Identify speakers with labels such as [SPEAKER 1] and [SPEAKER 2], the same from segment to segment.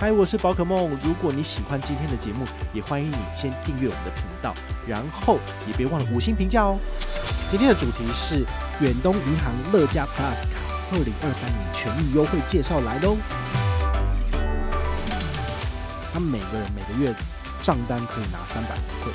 [SPEAKER 1] 嗨，我是宝可梦。如果你喜欢今天的节目，也欢迎你先订阅我们的频道，然后也别忘了五星评价哦。今天的主题是远东银行乐家 Plus 卡二零二三年权益优惠介绍来喽。他每个人每个月账单可以拿三百回馈。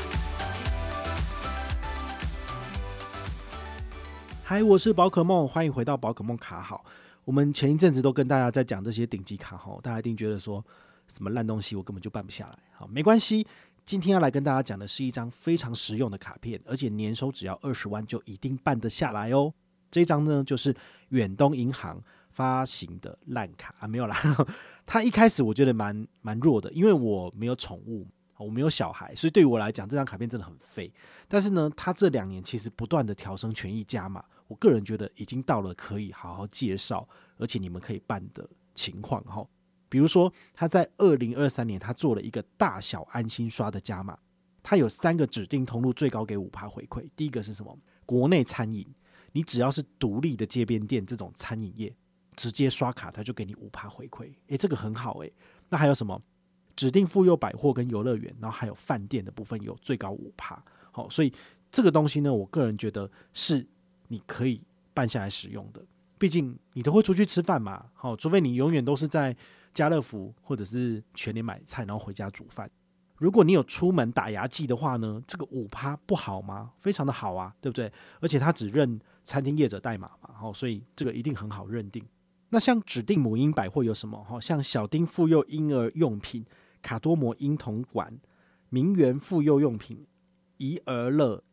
[SPEAKER 1] 嗨，我是宝可梦，欢迎回到宝可梦卡好。我们前一阵子都跟大家在讲这些顶级卡吼，大家一定觉得说什么烂东西，我根本就办不下来。好，没关系，今天要来跟大家讲的是一张非常实用的卡片，而且年收只要二十万就一定办得下来哦。这张呢，就是远东银行发行的烂卡啊，没有啦。它一开始我觉得蛮蛮弱的，因为我没有宠物，我没有小孩，所以对于我来讲，这张卡片真的很废。但是呢，他这两年其实不断的调升权益加码。我个人觉得已经到了可以好好介绍，而且你们可以办的情况哈。比如说，他在二零二三年，他做了一个大小安心刷的加码，他有三个指定通路，最高给五趴回馈。第一个是什么？国内餐饮，你只要是独立的街边店这种餐饮业，直接刷卡他就给你五趴回馈。诶，这个很好诶。那还有什么？指定妇幼百货跟游乐园，然后还有饭店的部分有最高五趴。好，所以这个东西呢，我个人觉得是。你可以办下来使用的，毕竟你都会出去吃饭嘛，好，除非你永远都是在家乐福或者是全联买菜，然后回家煮饭。如果你有出门打牙祭的话呢，这个五趴不好吗？非常的好啊，对不对？而且它只认餐厅业者代码嘛，好，所以这个一定很好认定。那像指定母婴百货有什么？哈，像小丁妇幼婴儿用品、卡多摩婴童馆、名媛妇幼用品、怡儿乐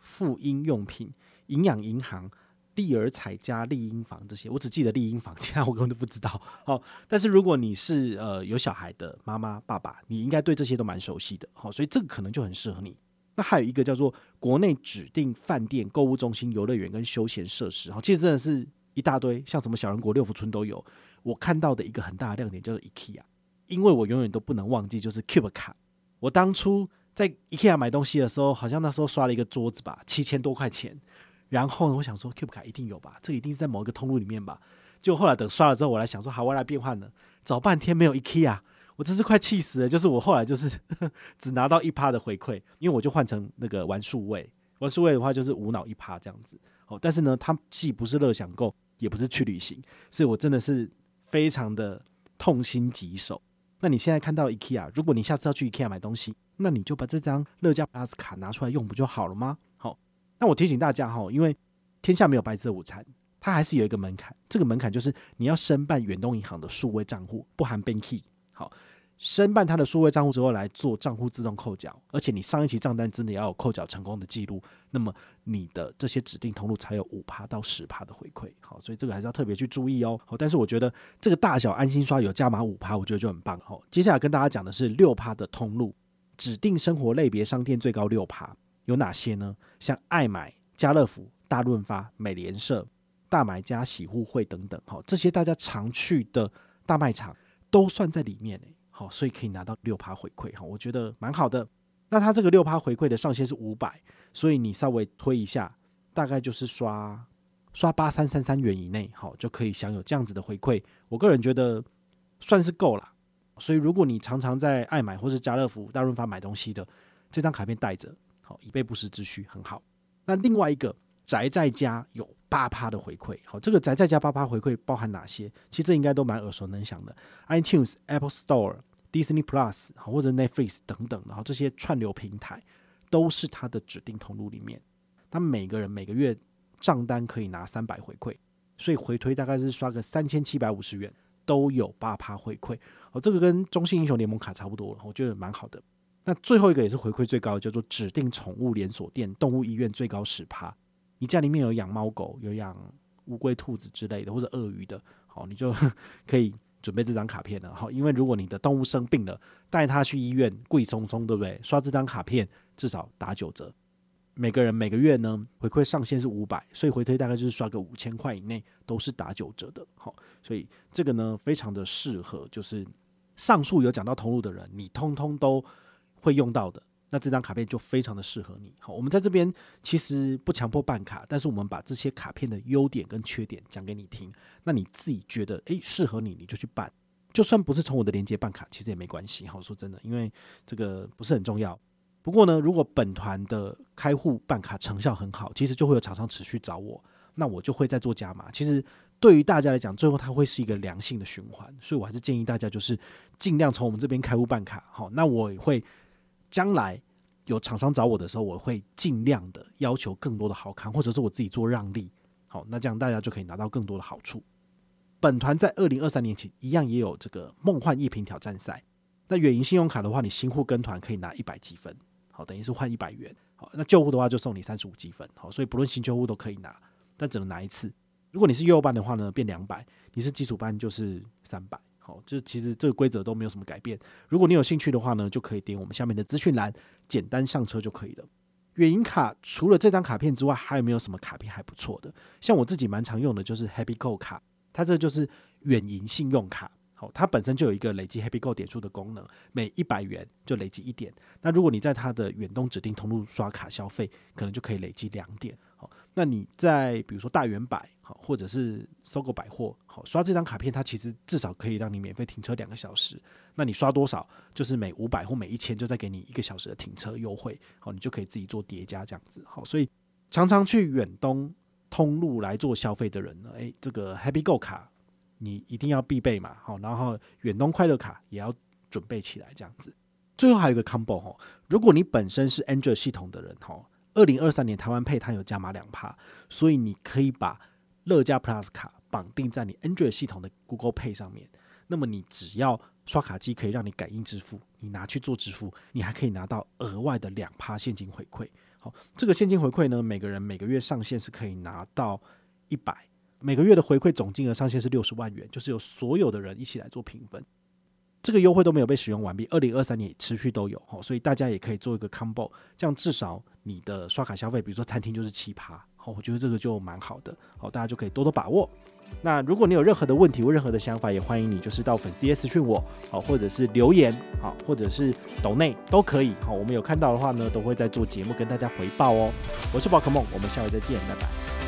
[SPEAKER 1] 妇婴用品。营养银行、丽儿彩家、丽婴房这些，我只记得丽婴房，其他我根本都不知道。好，但是如果你是呃有小孩的妈妈、爸爸，你应该对这些都蛮熟悉的。好，所以这个可能就很适合你。那还有一个叫做国内指定饭店、购物中心、游乐园跟休闲设施。好，其实真的是一大堆，像什么小人国、六福村都有。我看到的一个很大的亮点叫做 IKEA，因为我永远都不能忘记，就是 Cube 卡。我当初在 IKEA 买东西的时候，好像那时候刷了一个桌子吧，七千多块钱。然后呢，我想说，Cube 卡一定有吧？这一定是在某一个通路里面吧？就后来等刷了之后，我来想说，好，我来变换了，找半天没有 IKEA，我真是快气死了。就是我后来就是 只拿到一趴的回馈，因为我就换成那个玩数位，玩数位的话就是无脑一趴这样子。哦，但是呢，它既不是乐享购，也不是去旅行，所以我真的是非常的痛心疾首。那你现在看到 IKEA，如果你下次要去 IKEA 买东西，那你就把这张乐家 Plus 卡拿出来用不就好了吗？好那我提醒大家哈，因为天下没有白色午餐，它还是有一个门槛。这个门槛就是你要申办远东银行的数位账户，不含 Banky。好，申办他的数位账户之后来做账户自动扣缴，而且你上一期账单真的要有扣缴成功的记录，那么你的这些指定通路才有五趴到十趴的回馈。好，所以这个还是要特别去注意哦。好，但是我觉得这个大小安心刷有加码五趴，我觉得就很棒。好，接下来跟大家讲的是六趴的通路，指定生活类别商店最高六趴。有哪些呢？像爱买、家乐福、大润发、美联社、大买家、喜互惠等等，好，这些大家常去的大卖场都算在里面，好，所以可以拿到六趴回馈，哈，我觉得蛮好的。那它这个六趴回馈的上限是五百，所以你稍微推一下，大概就是刷刷八三三三元以内，好，就可以享有这样子的回馈。我个人觉得算是够了。所以如果你常常在爱买或是家乐福、大润发买东西的，这张卡片带着。好，以备不时之需，很好。那另外一个宅在家有八趴的回馈，好，这个宅在家八趴回馈包含哪些？其实这应该都蛮耳熟能详的，iTunes、Apple Store、Disney Plus，或者 Netflix 等等，然后这些串流平台都是它的指定通路里面。他每个人每个月账单可以拿三百回馈，所以回推大概是刷个三千七百五十元都有八趴回馈。哦，这个跟中信英雄联盟卡差不多了，我觉得蛮好的。那最后一个也是回馈最高的，叫做指定宠物连锁店、动物医院最高十趴。你家里面有养猫狗、有养乌龟、兔子之类的，或者鳄鱼的，好，你就 可以准备这张卡片了。好，因为如果你的动物生病了，带它去医院，贵松松，对不对？刷这张卡片至少打九折。每个人每个月呢，回馈上限是五百，所以回推大概就是刷个五千块以内都是打九折的。好，所以这个呢非常的适合，就是上述有讲到通路的人，你通通都会用到的。那这张卡片就非常的适合你。好，我们在这边其实不强迫办卡，但是我们把这些卡片的优点跟缺点讲给你听。那你自己觉得诶适合你，你就去办。就算不是从我的链接办卡，其实也没关系。好，说真的，因为这个不是很重要。不过呢，如果本团的开户办卡成效很好，其实就会有厂商持续找我，那我就会再做加码。其实对于大家来讲，最后它会是一个良性的循环，所以我还是建议大家就是尽量从我们这边开户办卡。好，那我也会将来有厂商找我的时候，我会尽量的要求更多的好看，或者是我自己做让利。好，那这样大家就可以拿到更多的好处。本团在二零二三年起一样也有这个梦幻一瓶挑战赛。那远银信用卡的话，你新户跟团可以拿一百积分。好，等于是换一百元。好，那旧户的话就送你三十五积分。好，所以不论新旧户都可以拿，但只能拿一次。如果你是幼幼班的话呢，变两百；你是基础班就是三百。好，这其实这个规则都没有什么改变。如果你有兴趣的话呢，就可以点我们下面的资讯栏，简单上车就可以了。远银卡除了这张卡片之外，还有没有什么卡片还不错的？像我自己蛮常用的就是 Happy Go 卡，它这就是远银信用卡。好，它本身就有一个累积 Happy Go 点数的功能，每一百元就累积一点。那如果你在它的远东指定通路刷卡消费，可能就可以累积两点。好，那你在比如说大圆百，好，或者是搜狗百货，好，刷这张卡片，它其实至少可以让你免费停车两个小时。那你刷多少，就是每五百或每一千就再给你一个小时的停车优惠。好，你就可以自己做叠加这样子。好，所以常常去远东通路来做消费的人呢，诶，这个 Happy Go 卡。你一定要必备嘛，好，然后远东快乐卡也要准备起来，这样子。最后还有一个 combo 哈，如果你本身是 Android 系统的人哈，二零二三年台湾配它有加码两趴，所以你可以把乐家 Plus 卡绑定在你 Android 系统的 Google Pay 上面。那么你只要刷卡机可以让你感应支付，你拿去做支付，你还可以拿到额外的两趴现金回馈。好，这个现金回馈呢，每个人每个月上限是可以拿到一百。每个月的回馈总金额上限是六十万元，就是由所有的人一起来做平分。这个优惠都没有被使用完毕，二零二三年持续都有，所以大家也可以做一个 combo，这样至少你的刷卡消费，比如说餐厅就是七趴，好，我觉得这个就蛮好的，好，大家就可以多多把握。那如果你有任何的问题或任何的想法，也欢迎你就是到粉丝页私讯我，好，或者是留言，好，或者是抖内都可以，好，我们有看到的话呢，都会在做节目跟大家回报哦。我是宝可梦，我们下回再见，拜拜。